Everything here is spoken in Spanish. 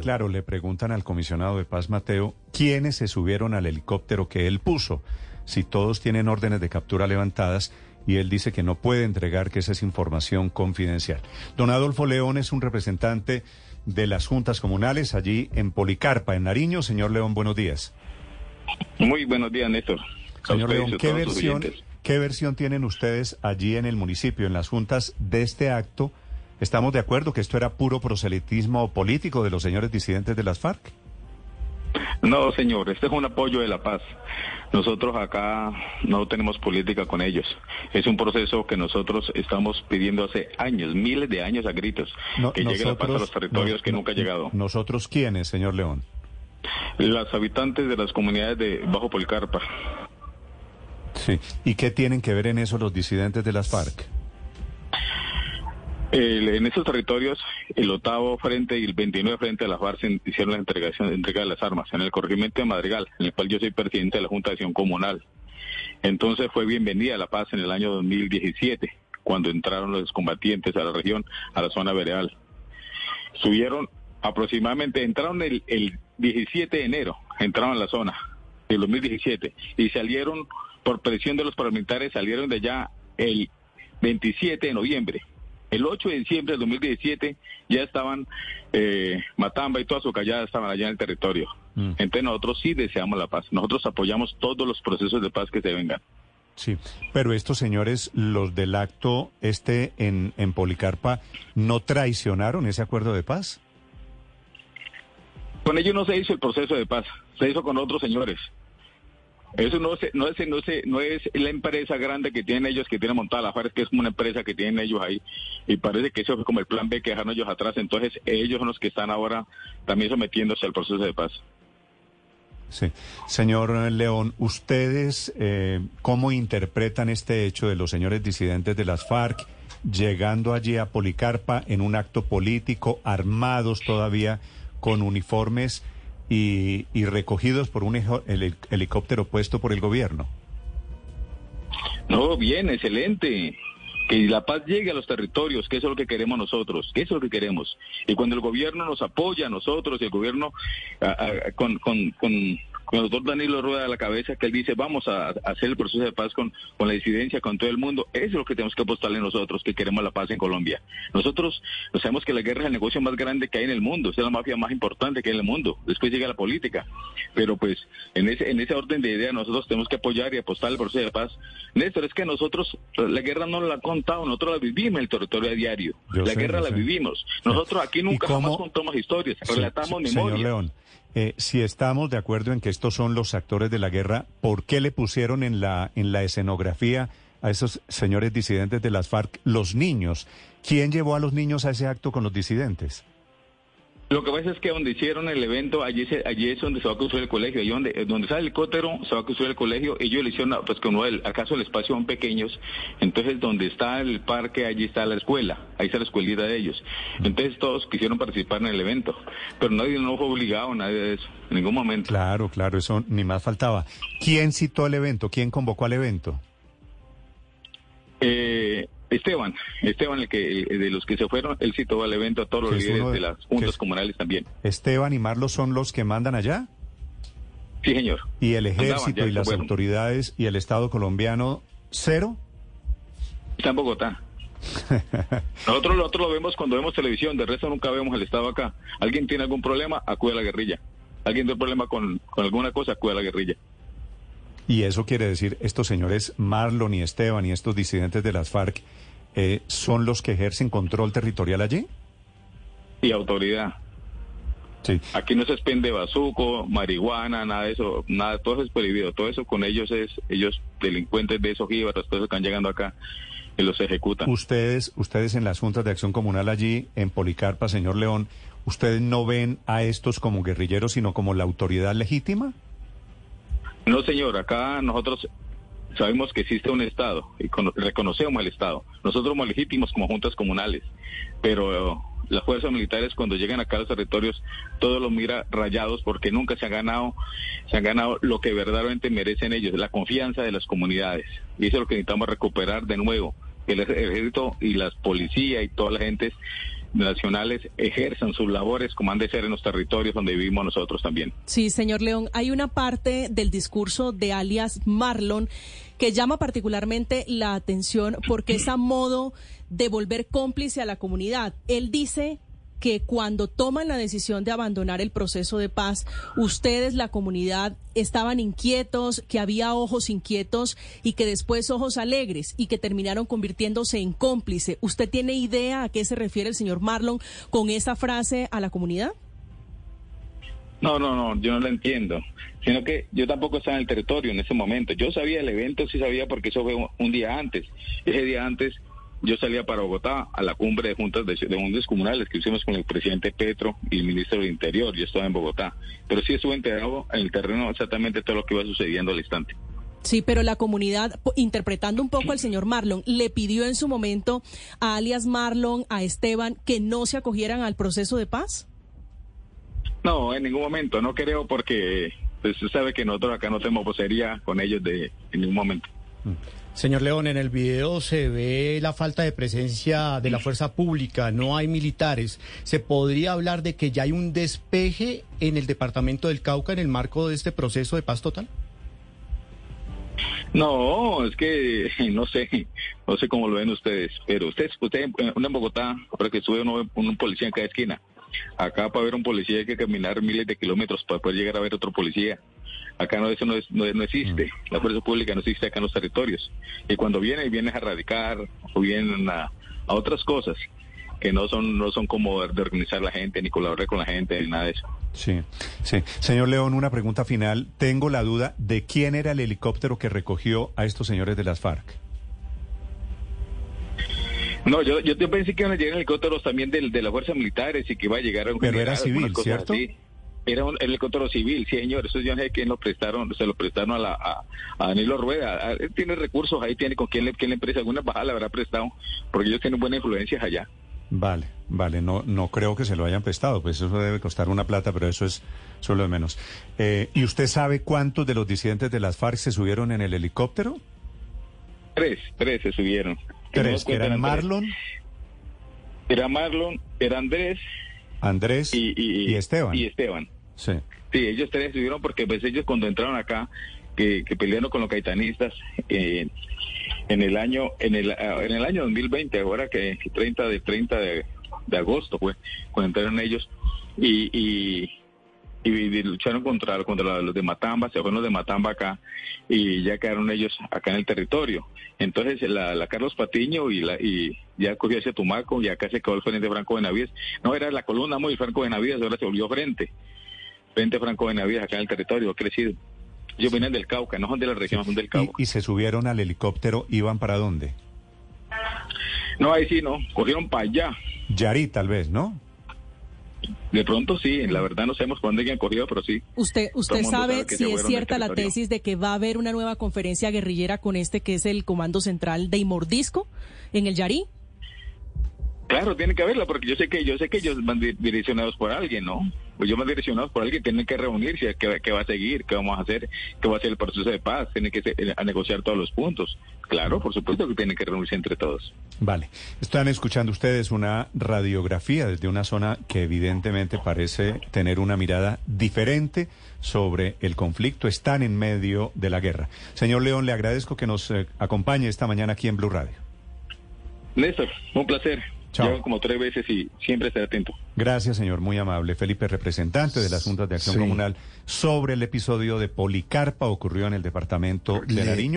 Claro, le preguntan al comisionado de paz Mateo quiénes se subieron al helicóptero que él puso, si todos tienen órdenes de captura levantadas y él dice que no puede entregar que esa es información confidencial. Don Adolfo León es un representante de las juntas comunales allí en Policarpa, en Nariño. Señor León, buenos días. Muy buenos días, Néstor. Señor León, ¿qué versión, ¿qué versión tienen ustedes allí en el municipio, en las juntas de este acto? ¿Estamos de acuerdo que esto era puro proselitismo político de los señores disidentes de las FARC? No, señor, este es un apoyo de la paz. Nosotros acá no tenemos política con ellos. Es un proceso que nosotros estamos pidiendo hace años, miles de años a gritos, que llegue la paz a los territorios que nunca ha llegado. ¿Nosotros quiénes, señor León? Las habitantes de las comunidades de Bajo Polcarpa. Sí. ¿Y qué tienen que ver en eso los disidentes de las FARC? En esos territorios, el octavo frente y el 29 frente de la FARC hicieron la entrega de las armas en el corregimiento de Madrigal, en el cual yo soy presidente de la Junta de Acción Comunal. Entonces fue bienvenida la paz en el año 2017, cuando entraron los combatientes a la región, a la zona vereal. Subieron aproximadamente, entraron el, el 17 de enero, entraron a la zona del 2017 y salieron por presión de los paramilitares, salieron de allá el 27 de noviembre el 8 de diciembre del 2017 ya estaban eh, Matamba y toda su callada estaban allá en el territorio. Mm. Entonces nosotros sí deseamos la paz. Nosotros apoyamos todos los procesos de paz que se vengan. Sí, pero estos señores, los del acto este en, en Policarpa, ¿no traicionaron ese acuerdo de paz? Con ellos no se hizo el proceso de paz, se hizo con otros señores. Eso no, no, es, no, no es la empresa grande que tienen ellos, que tienen montada la FARC, que es como una empresa que tienen ellos ahí. Y parece que eso fue como el plan B que dejaron ellos atrás. Entonces ellos son los que están ahora también sometiéndose al proceso de paz. Sí. Señor León, ¿ustedes eh, cómo interpretan este hecho de los señores disidentes de las FARC llegando allí a Policarpa en un acto político, armados todavía con uniformes? Y, recogidos por un helicóptero puesto por el gobierno. No, bien, excelente. Que la paz llegue a los territorios, que eso es lo que queremos nosotros, que eso es lo que queremos. Y cuando el gobierno nos apoya a nosotros, el gobierno con, con, con el doctor Danilo Rueda de la cabeza, que él dice, vamos a, hacer el proceso de paz con, con la disidencia, con todo el mundo. Eso es lo que tenemos que apostarle nosotros, que queremos la paz en Colombia. Nosotros sabemos que la guerra es el negocio más grande que hay en el mundo, es la mafia más importante que hay en el mundo. Después llega la política. Pero pues, en ese, en ese orden de idea, nosotros tenemos que apoyar y apostar el proceso de paz. Néstor, es que nosotros, la guerra no la han contado, nosotros la vivimos en el territorio a diario. la guerra la vivimos. Nosotros aquí nunca jamás contamos historias, relatamos memoria. Eh, si estamos de acuerdo en que estos son los actores de la guerra, ¿por qué le pusieron en la, en la escenografía a esos señores disidentes de las FARC los niños? ¿Quién llevó a los niños a ese acto con los disidentes? Lo que pasa es que donde hicieron el evento, allí, allí es donde se va a construir el colegio, allí donde, donde sale el helicóptero se va a construir el colegio, ellos le hicieron, pues como el, acaso el espacio son pequeños, entonces donde está el parque, allí está la escuela, ahí está la escuelita de ellos. Entonces todos quisieron participar en el evento, pero nadie no fue obligado, nadie de eso, en ningún momento. Claro, claro, eso ni más faltaba. ¿Quién citó el evento? ¿Quién convocó al evento? Eh, Esteban, Esteban, el que de los que se fueron, él citó al evento a todos los líderes de, las juntas comunales también. Esteban y Marlos son los que mandan allá. Sí, señor. ¿Y el ejército y las autoridades y el Estado colombiano cero? Está en Bogotá. nosotros, nosotros lo vemos cuando vemos televisión, de resto nunca vemos el Estado acá. Alguien tiene algún problema, acude a la guerrilla. Alguien tiene problema con, con alguna cosa, acude a la guerrilla. Y eso quiere decir, estos señores Marlon y Esteban y estos disidentes de las FARC eh, son los que ejercen control territorial allí. Y autoridad. Sí. Aquí no se expende bazuco, marihuana, nada de eso, nada, todo eso es prohibido, todo eso con ellos es, ellos delincuentes de esos jíbaros, todos que están llegando acá y los ejecutan. Ustedes, ustedes en las juntas de acción comunal allí, en Policarpa, señor León, ¿ustedes no ven a estos como guerrilleros, sino como la autoridad legítima? No, señor, acá nosotros sabemos que existe un Estado y reconocemos el Estado. Nosotros somos legítimos como juntas comunales, pero las fuerzas militares cuando llegan acá a los territorios, todo lo mira rayados porque nunca se han ganado, se han ganado lo que verdaderamente merecen ellos, la confianza de las comunidades. Y eso es lo que necesitamos recuperar de nuevo. El ejército y las policías y toda la gente nacionales ejerzan sus labores como han de ser en los territorios donde vivimos nosotros también. Sí, señor León, hay una parte del discurso de alias Marlon que llama particularmente la atención porque es a modo de volver cómplice a la comunidad. Él dice que cuando toman la decisión de abandonar el proceso de paz, ustedes, la comunidad, estaban inquietos, que había ojos inquietos y que después ojos alegres y que terminaron convirtiéndose en cómplice. ¿Usted tiene idea a qué se refiere el señor Marlon con esa frase a la comunidad? No, no, no, yo no lo entiendo. Sino que yo tampoco estaba en el territorio en ese momento. Yo sabía el evento, sí sabía porque eso fue un día antes. Ese día antes yo salía para Bogotá a la cumbre de juntas de, de comunales que hicimos con el presidente Petro y el ministro del Interior. Yo estaba en Bogotá. Pero sí estuve enterado en el terreno exactamente todo lo que iba sucediendo al instante. Sí, pero la comunidad, interpretando un poco al señor Marlon, le pidió en su momento a alias Marlon, a Esteban, que no se acogieran al proceso de paz. No, en ningún momento, no creo porque pues, usted sabe que nosotros acá no tenemos vocería con ellos de en ningún momento. Mm. Señor León, en el video se ve la falta de presencia de la fuerza pública, no hay militares. ¿Se podría hablar de que ya hay un despeje en el departamento del Cauca en el marco de este proceso de paz total? No, es que no sé, no sé cómo lo ven ustedes, pero ustedes, usted en Bogotá, para que sube un policía en cada esquina. Acá para ver un policía hay que caminar miles de kilómetros para poder llegar a ver otro policía. Acá no, eso no, no, existe. Mm. La fuerza pública no existe acá en los territorios. Y cuando viene, viene a erradicar o vienen a, otras cosas que no son no son como de organizar la gente, ni colaborar con la gente, ni nada de eso. Sí, sí. Señor León, una pregunta final. Tengo la duda de quién era el helicóptero que recogió a estos señores de las FARC. No, yo, yo pensé que iban a llegar helicópteros también de, de las fuerzas militares y que iba a llegar a un Pero era civil, ¿cierto? Era un helicóptero civil, sí, señor. Eso yo no sé quién lo prestaron, se lo prestaron a, la, a, Danilo Rueda. Él tiene recursos ahí, tiene con quién le, quién le empresa, alguna bajada le habrá prestado, porque ellos tienen buena influencia allá. Vale, vale, no, no creo que se lo hayan prestado, pues eso debe costar una plata, pero eso es solo de menos. Eh, ¿Y usted sabe cuántos de los disidentes de las FARC se subieron en el helicóptero? Tres, tres se subieron. ¿Tres? ¿Que eran Marlon? Era Marlon, era Andrés. Andrés y Esteban. Y Esteban. Sí. Ellos tres estuvieron porque pues ellos cuando entraron acá, que, pelearon con los caetanistas eh, en el año en el en el año 2020, ahora que 30 de 30 de, agosto fue cuando entraron ellos y, y, lucharon contra contra los de Matamba, se fueron los de Matamba acá y ya quedaron ellos acá en el territorio. Entonces la, Carlos Patiño y la y ya cogió ese Tumaco y acá se quedó el frente Franco Benavides. No era la columna muy Franco Benavides, ahora se volvió frente. Frente Franco Benavides acá en el territorio, ha crecido. Ellos vienen del Cauca, no son de la región, son del Cauca. ¿Y, se subieron al helicóptero, iban para dónde? No, ahí sí, no, cogieron para allá. Yarí, tal vez, ¿no? De pronto sí, la verdad no sabemos por dónde han cogido, pero sí. ¿Usted, usted sabe, si es cierta la tesis de que va a haber una nueva conferencia guerrillera con este que es el Comando Central de Imordisco en el Yarí? Claro, tiene que haberla, porque yo sé que yo sé que ellos van direccionados por alguien, ¿no? Pues ellos van direccionados por alguien, tienen que reunirse, qué, va a seguir, qué vamos a hacer, qué va a ser el proceso de paz, tienen que a negociar todos los puntos. Claro, por supuesto que tienen que reunirse entre todos. Vale. Están escuchando ustedes una radiografía desde una zona que evidentemente parece tener una mirada diferente sobre el conflicto. Están en medio de la guerra. Señor León, le agradezco que nos eh, acompañe esta mañana aquí en Blue Radio. Néstor, un placer. Chao. como tres veces y siempre estaré atento. Gracias, señor. Muy amable. Felipe, representante de las Juntas de Acción Comunal, sobre el episodio de Policarpa ocurrió en el departamento de Nariño.